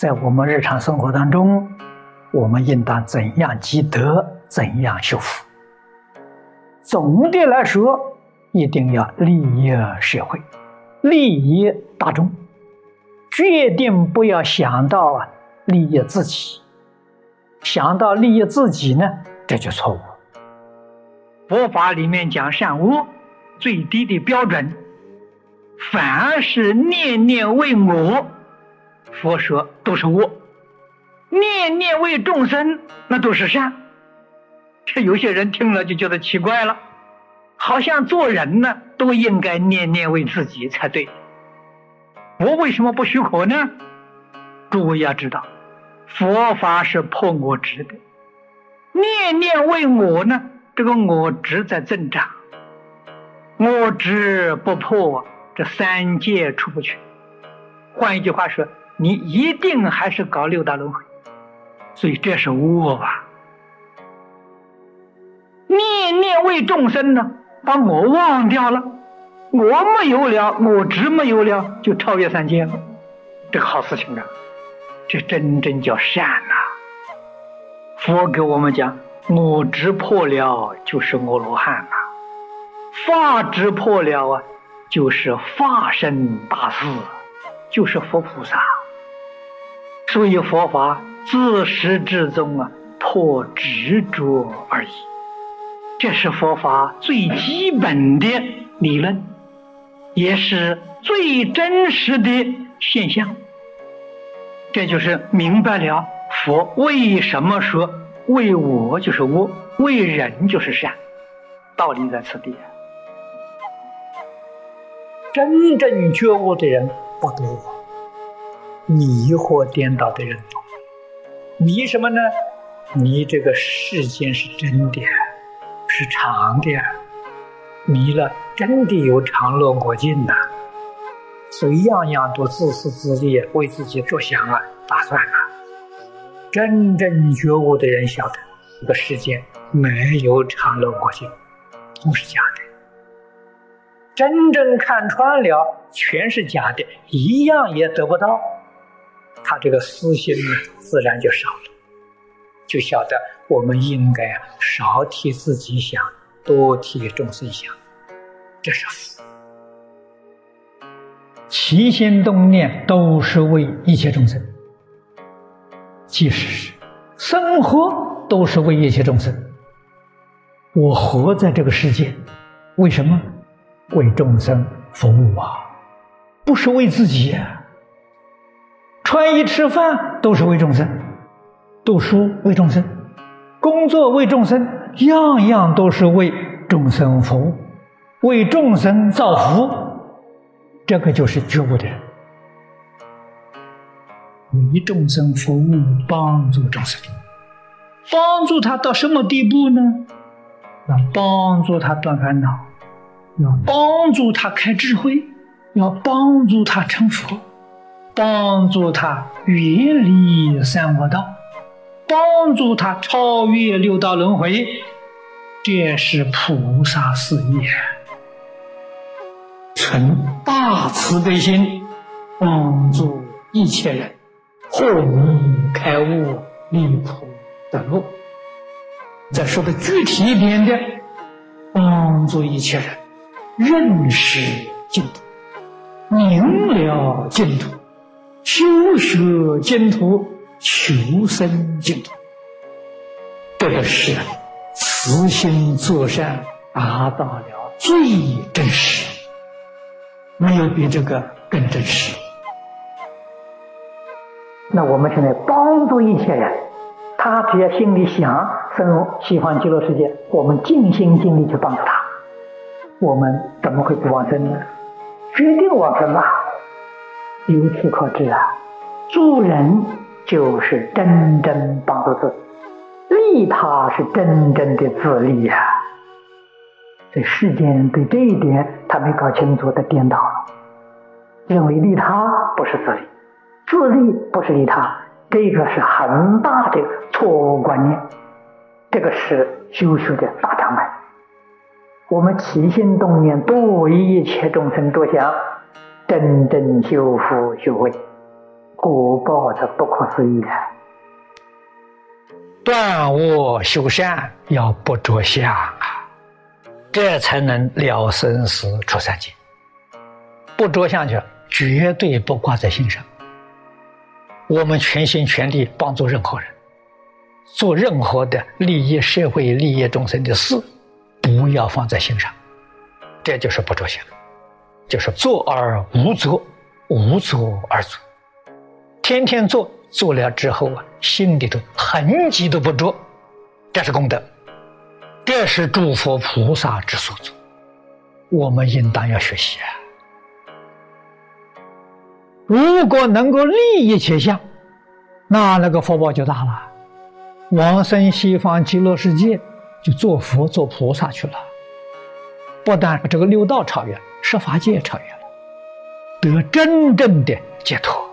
在我们日常生活当中，我们应当怎样积德，怎样修福？总的来说，一定要利益社会，利益大众，决定不要想到利益自己。想到利益自己呢，这就错误。佛法里面讲善恶最低的标准，凡是念念为我，佛说都是恶；念念为众生，那都是善。这有些人听了就觉得奇怪了，好像做人呢都应该念念为自己才对。我为什么不许可呢？诸位要知道。佛法是破我执的，念念为我呢，这个我执在增长，我执不破，这三界出不去。换一句话说，你一定还是搞六道轮回，所以这是我吧？念念为众生呢，把我忘掉了，我没有了，我执没有了，就超越三界了，这个好事情啊！这真正叫善呐！佛给我们讲，我执破了就是阿罗汉呐，法执破了啊，就是法身大士，就是佛菩萨。所以佛法自始至终啊，破执着而已。这是佛法最基本的理论，也是最真实的现象。这就是明白了佛为什么说为我就是恶，为人就是善，道理在此地。真正觉悟的人不多，迷惑颠倒的人多。迷什么呢？迷这个世间是真的，是长的，迷了真的有长乐我净呐。所以样样都自私自利，为自己着想啊，打算啊。真正觉悟的人晓得，这个世间没有长乐国境，都是假的。真正看穿了，全是假的，一样也得不到。他这个私心呢，自然就少了，就晓得我们应该啊，少替自己想，多替众生想，这是福。起心动念都是为一切众生，即使是生活都是为一切众生。我活在这个世界，为什么？为众生服务啊，不是为自己。穿衣吃饭都是为众生，读书为众生，工作为众生，样样都是为众生服务，为众生造福。这个就是觉悟的人，为众生服务，帮助众生，帮助他到什么地步呢？要帮助他断烦恼，要帮助他开智慧，要帮助他成佛，帮助他远离三恶道，帮助他超越六道轮回，这是菩萨事业。存大慈悲心，帮助一切人，获迷开悟，离苦得乐。再说的具体一点的，帮助一切人认识净土，明了净土，修学净土，求生净土。这个是慈心作善，达到了最真实。没有比这个更真实。那我们现在帮助一些人，他只要心里想生喜欢极乐世界，我们尽心尽力去帮助他，我们怎么会不往生呢？决定往生啊！由此可知啊，助人就是真正帮助自己，利他是真正的自利呀。这世间人对这一点他没搞清楚，他颠倒了，认为利他不是自利，自利不是利他，这个是很大的错误观念，这个是修学的大障碍。我们起心动念多为一切众生着想，真正修复修慧，果报是不可思议的！断恶修善要不着相啊，这才能了生死出三界。不着相就，绝对不挂在心上。我们全心全力帮助任何人，做任何的利益社会、利益众生的事，不要放在心上。这就是不着相，就是做而无作，无作而作。天天做，做了之后啊，心里头痕迹都不着，这是功德，这是诸佛菩萨之所作，我们应当要学习啊！如果能够利益切相，那那个福报就大了，往生西方极乐世界，就做佛做菩萨去了，不但这个六道超越，设法界超越了，得真正的解脱。